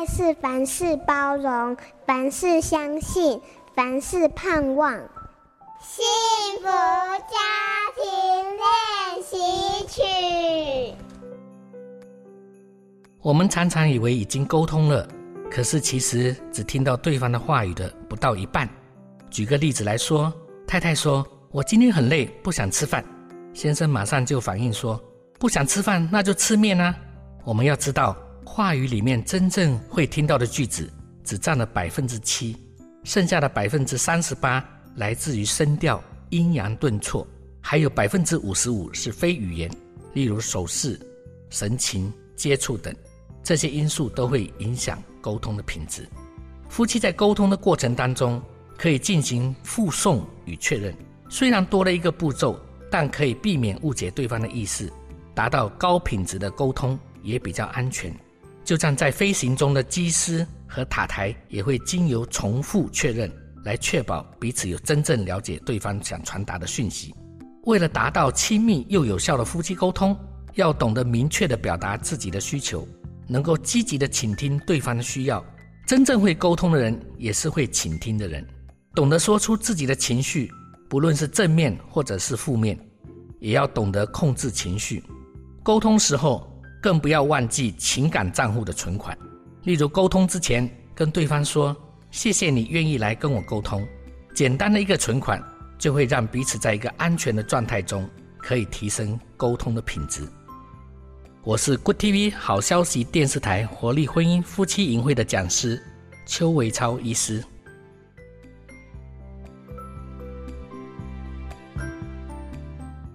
爱是凡事包容，凡事相信，凡事盼望。幸福家庭练习曲。我们常常以为已经沟通了，可是其实只听到对方的话语的不到一半。举个例子来说，太太说：“我今天很累，不想吃饭。”先生马上就反应说：“不想吃饭，那就吃面啊。”我们要知道，话语里面真正会听到的句子只占了百分之七，剩下的百分之三十八来自于声调、阴阳顿挫，还有百分之五十五是非语言，例如手势、神情、接触等，这些因素都会影响沟通的品质。夫妻在沟通的过程当中，可以进行复诵与确认，虽然多了一个步骤，但可以避免误解对方的意思，达到高品质的沟通，也比较安全。就像在飞行中的机师和塔台，也会经由重复确认，来确保彼此有真正了解对方想传达的讯息。为了达到亲密又有效的夫妻沟通，要懂得明确地表达自己的需求，能够积极地倾听对方的需要。真正会沟通的人，也是会倾听的人。懂得说出自己的情绪，不论是正面或者是负面，也要懂得控制情绪。沟通时候，更不要忘记情感账户的存款。例如，沟通之前跟对方说：“谢谢你愿意来跟我沟通。”简单的一个存款，就会让彼此在一个安全的状态中，可以提升沟通的品质。我是 Good TV 好消息电视台活力婚姻夫妻营会的讲师邱维超医师。